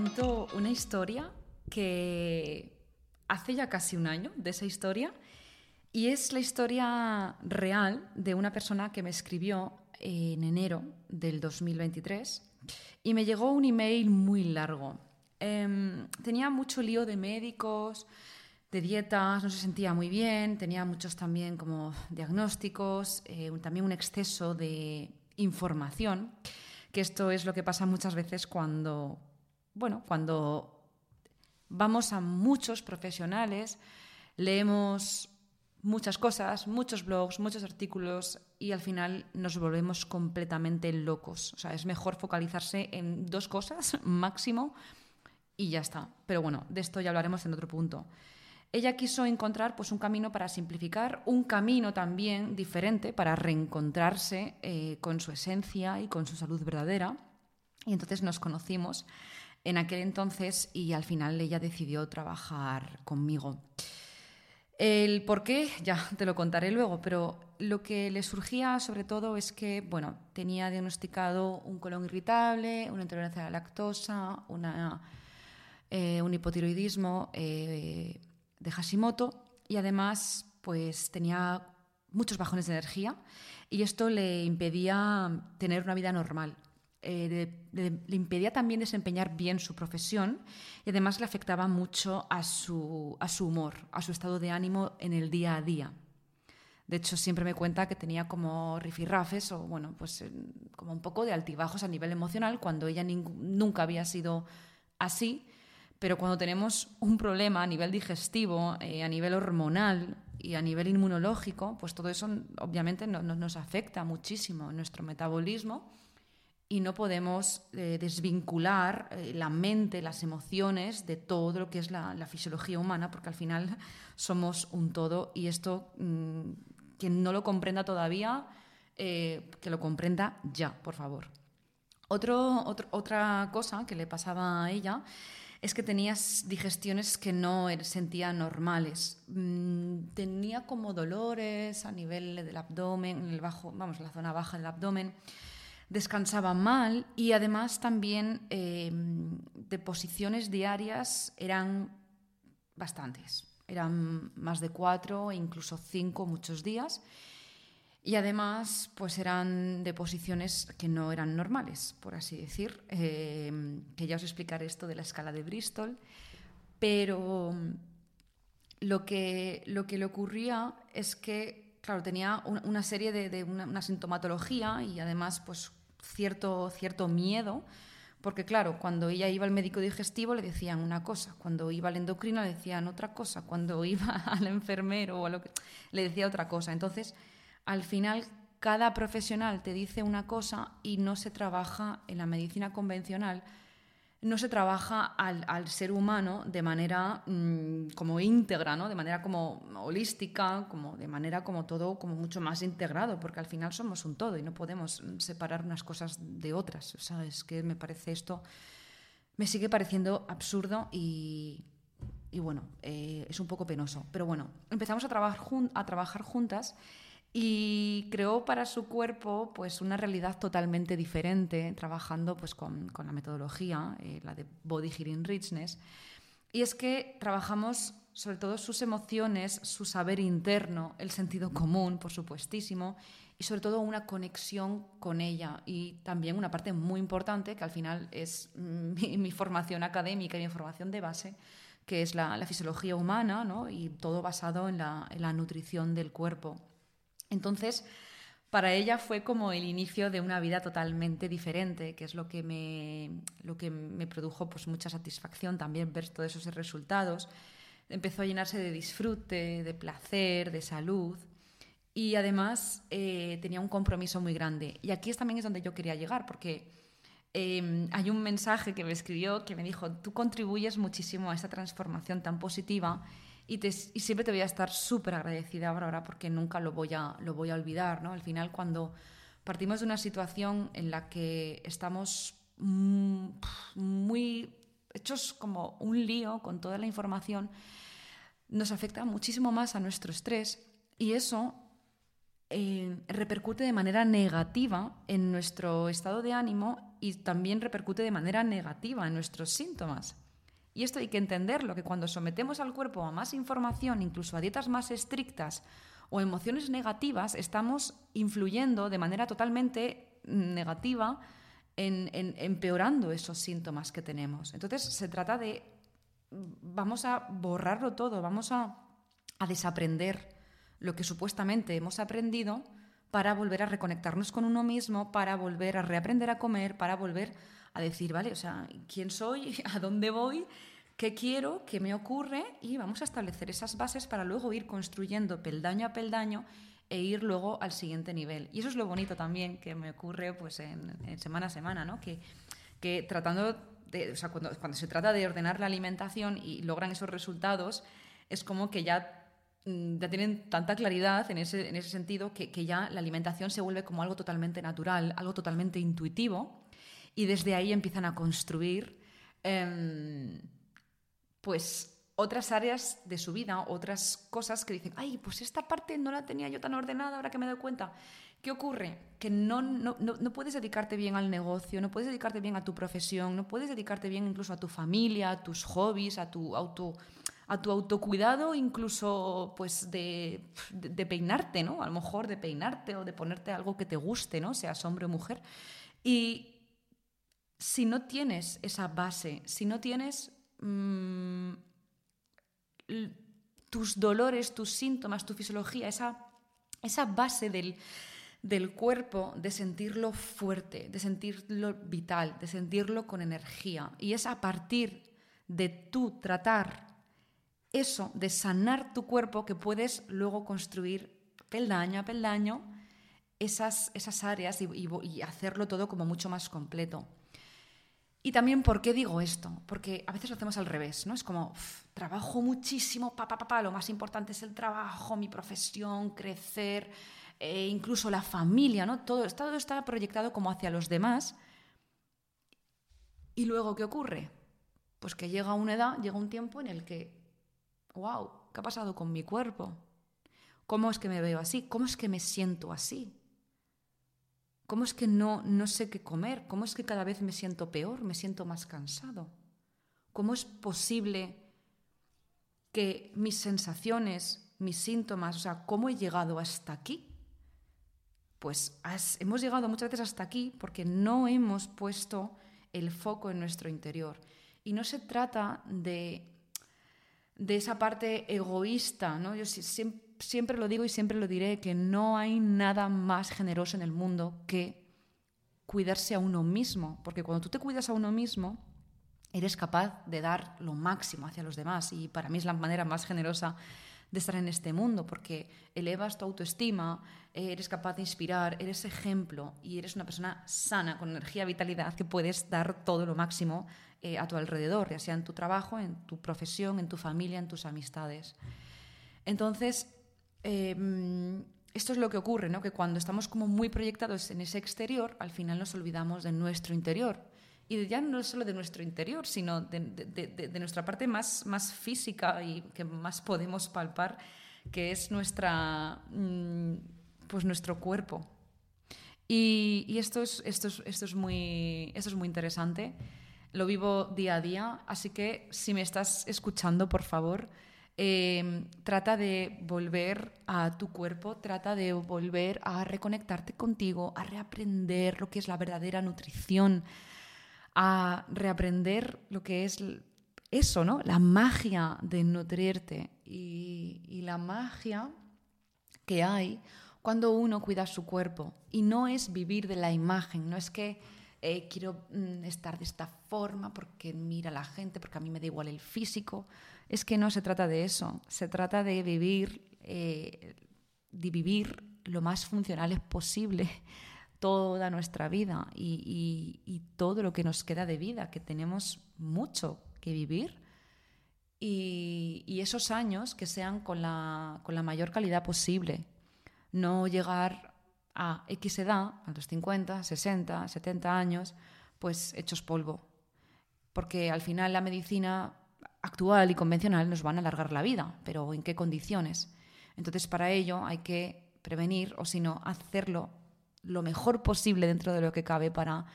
cuento una historia que hace ya casi un año de esa historia y es la historia real de una persona que me escribió en enero del 2023 y me llegó un email muy largo. Em, tenía mucho lío de médicos, de dietas, no se sentía muy bien, tenía muchos también como diagnósticos, eh, también un exceso de información, que esto es lo que pasa muchas veces cuando, bueno, cuando vamos a muchos profesionales, leemos muchas cosas, muchos blogs, muchos artículos y al final nos volvemos completamente locos. O sea, es mejor focalizarse en dos cosas máximo y ya está. Pero bueno, de esto ya hablaremos en otro punto. Ella quiso encontrar pues, un camino para simplificar, un camino también diferente para reencontrarse eh, con su esencia y con su salud verdadera. Y entonces nos conocimos en aquel entonces y al final ella decidió trabajar conmigo. El por qué, ya te lo contaré luego, pero lo que le surgía sobre todo es que, bueno, tenía diagnosticado un colon irritable, una intolerancia a la lactosa, una, eh, un hipotiroidismo eh, de Hashimoto y además, pues tenía muchos bajones de energía y esto le impedía tener una vida normal. Eh, le impedía también desempeñar bien su profesión y además le afectaba mucho a su, a su humor, a su estado de ánimo en el día a día. De hecho, siempre me cuenta que tenía como rifirrafes o, bueno, pues como un poco de altibajos a nivel emocional cuando ella nunca había sido así. Pero cuando tenemos un problema a nivel digestivo, eh, a nivel hormonal y a nivel inmunológico, pues todo eso obviamente nos afecta muchísimo en nuestro metabolismo y no podemos eh, desvincular eh, la mente, las emociones de todo lo que es la, fisiología humana, porque al final somos un todo y esto, mm, quien no lo comprenda todavía, eh, que lo comprenda ya, por favor. Otro, otra cosa que le pasaba a ella es que tenía digestiones que no er, sentía normales. Mm, tenía como dolores a nivel del abdomen, el bajo, vamos, la zona baja del abdomen descansaba mal y además también eh, de posiciones diarias eran bastantes. Eran más de cuatro e incluso cinco muchos días. Y además, pues eran de posiciones que no eran normales, por así decir. Eh, que ya os explicaré esto de la escala de Bristol. Pero lo que, lo que le ocurría es que, claro, tenía una serie de, una, sintomatología y además, pues cierto, cierto miedo, porque claro, cuando ella iba al médico digestivo le decían una cosa, cuando iba al endocrino le decían otra cosa, cuando iba al enfermero o a lo que le decía otra cosa. Entonces, al final cada profesional te dice una cosa y no se trabaja en la medicina convencional no se trabaja al, ser humano de manera mm, como íntegra, ¿no? de manera como holística, como de manera como todo como mucho más integrado, porque al final somos un todo y no podemos separar unas cosas de otras. O es que me parece esto, me sigue pareciendo absurdo y, bueno, eh, es un poco penoso. Pero bueno, empezamos a trabajar, a trabajar juntas y creó para su cuerpo pues una realidad totalmente diferente trabajando pues con, con la metodología eh, la de body healing richness. Y es que trabajamos sobre todo sus emociones su saber interno el sentido común por supuestísimo y sobre todo una conexión con ella. Y también una parte muy importante que al final es mi, mi formación académica y mi formación de base que es la, la fisiología humana ¿no? y todo basado en la, en la nutrición del cuerpo entonces, para ella fue como el inicio de una vida totalmente diferente, que es lo que me, lo que me produjo pues, mucha satisfacción también ver todos esos resultados. Empezó a llenarse de disfrute, de placer, de salud y además eh, tenía un compromiso muy grande. Y aquí también es donde yo quería llegar, porque em, hay un mensaje que me escribió que me dijo, tú contribuyes muchísimo a esta transformación tan positiva y, siempre te voy a estar súper agradecida, ahora porque nunca lo voy a, lo voy a olvidar. ¿no? Al final, cuando partimos de una situación en la que estamos mm, muy hechos como un lío con toda la información, nos afecta muchísimo más a nuestro estrés y eso eh, repercute de manera negativa en nuestro estado de ánimo y también repercute de manera negativa en nuestros síntomas. Y esto hay que entenderlo, que cuando sometemos al cuerpo a más información, incluso a dietas más estrictas o emociones negativas, estamos influyendo de manera totalmente negativa en, empeorando esos síntomas que tenemos. Entonces se trata de, vamos a borrarlo todo, vamos a desaprender lo que supuestamente hemos aprendido para volver a reconectarnos con uno mismo, para volver a reaprender a comer, para volver a decir, vale, o sea, ¿quién soy? ¿A dónde voy? ¿Qué quiero? ¿Qué me ocurre? Y vamos a establecer esas bases para luego ir construyendo peldaño a peldaño e ir luego al siguiente nivel. Y eso es lo bonito también que me ocurre pues, en, semana a semana, ¿no? Que, que tratando de, o sea, cuando, cuando se trata de ordenar la alimentación y logran esos resultados, es como que ya Mm, ya tienen tanta claridad en ese, en ese sentido que, ya la alimentación se vuelve como algo totalmente natural, algo totalmente intuitivo, y desde ahí empiezan a construir em, pues otras áreas de su vida, otras cosas que dicen, ay, pues esta parte no la tenía yo tan ordenada ahora que me doy cuenta. ¿Qué ocurre? Que no, no, no, puedes dedicarte bien al negocio, no puedes dedicarte bien a tu profesión, no puedes dedicarte bien incluso a tu familia, a tus hobbies, a tu auto a tu autocuidado, incluso pues de, peinarte, ¿no? A lo mejor de peinarte o de ponerte algo que te guste, ¿no? Seas hombre o mujer. Y si no tienes esa base, si no tienes mm, tus dolores, tus síntomas, tu fisiología, esa, esa base del, del cuerpo, de sentirlo fuerte, de sentirlo vital, de sentirlo con energía. Y es a partir de tú tratar eso de sanar tu cuerpo que puedes luego construir peldaño a peldaño esas, esas áreas y, hacerlo todo como mucho más completo. Y también, ¿por qué digo esto? Porque a veces lo hacemos al revés, ¿no? Es como, trabajo muchísimo, papá, papá, lo más importante es el trabajo, mi profesión, crecer, e incluso la familia, ¿no? Todo, todo está proyectado como hacia los demás. Y luego, ¿qué ocurre? Pues que llega una edad, llega un tiempo en el que wow, ¿qué ha pasado con mi cuerpo? ¿Cómo es que me veo así? ¿Cómo es que me siento así? ¿Cómo es que no, no sé qué comer? ¿Cómo es que cada vez me siento peor? ¿Me siento más cansado? ¿Cómo es posible que mis sensaciones, mis síntomas, o sea, cómo he llegado hasta aquí? Pues hemos llegado muchas veces hasta aquí porque no hemos puesto el foco en nuestro interior. Y no se trata de de esa parte egoísta, ¿no? Yo siempre, lo digo y siempre lo diré, que no hay nada más generoso en el mundo que cuidarse a uno mismo, porque cuando tú te cuidas a uno mismo, eres capaz de dar lo máximo hacia los demás y para mí es la manera más generosa de estar en este mundo, porque elevas tu autoestima, eres capaz de inspirar, eres ejemplo y eres una persona sana, con energía, vitalidad, que puedes dar todo lo máximo eh, a tu alrededor, ya sea en tu trabajo, en tu profesión, en tu familia, en tus amistades. Entonces, em, esto es lo que ocurre, ¿no? que cuando estamos como muy proyectados en ese exterior, al final nos olvidamos de nuestro interior. Y ya no solo de nuestro interior, sino de, nuestra parte más, más física y que más podemos palpar, que es nuestra, mm, pues nuestro cuerpo. Y, esto, es, esto, es, esto, es muy, esto es muy interesante lo vivo día a día, así que si me estás escuchando, por favor, eh, trata de volver a tu cuerpo, trata de volver a reconectarte contigo, a reaprender lo que es la verdadera nutrición, a reaprender lo que es eso, ¿no? La magia de nutrirte y la magia que hay cuando uno cuida su cuerpo. Y no es vivir de la imagen, no es que eh, quiero mm, estar de esta forma porque mira la gente, porque a mí me da igual el físico. Es que no se trata de eso, se trata de vivir, eh, de vivir lo más funcionales posible toda nuestra vida y, todo lo que nos queda de vida, que tenemos mucho que vivir. Y, y esos años que sean con la, con la mayor calidad posible. No llegar a X edad, a los 50, 60, 70 años, pues hechos polvo. Porque al final la medicina actual y convencional nos van a alargar la vida, pero ¿en qué condiciones? Entonces, para ello hay que prevenir o sino hacerlo lo mejor posible dentro de lo que cabe para...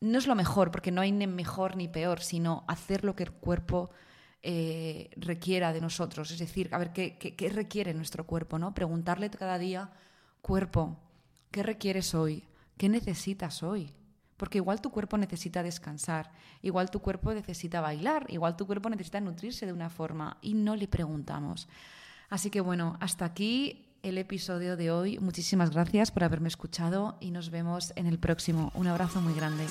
No es lo mejor, porque no hay ni mejor ni peor, sino hacer lo que el cuerpo eh, requiera de nosotros. Es decir, a ver qué, qué, requiere nuestro cuerpo, ¿no? Preguntarle cada día, cuerpo, ¿qué requieres hoy? ¿Qué necesitas hoy? Porque igual tu cuerpo necesita descansar, igual tu cuerpo necesita bailar, igual tu cuerpo necesita nutrirse de una forma y no le preguntamos. Así que bueno, hasta aquí el episodio de hoy. Muchísimas gracias por haberme escuchado y nos vemos en el próximo. Un abrazo muy grande.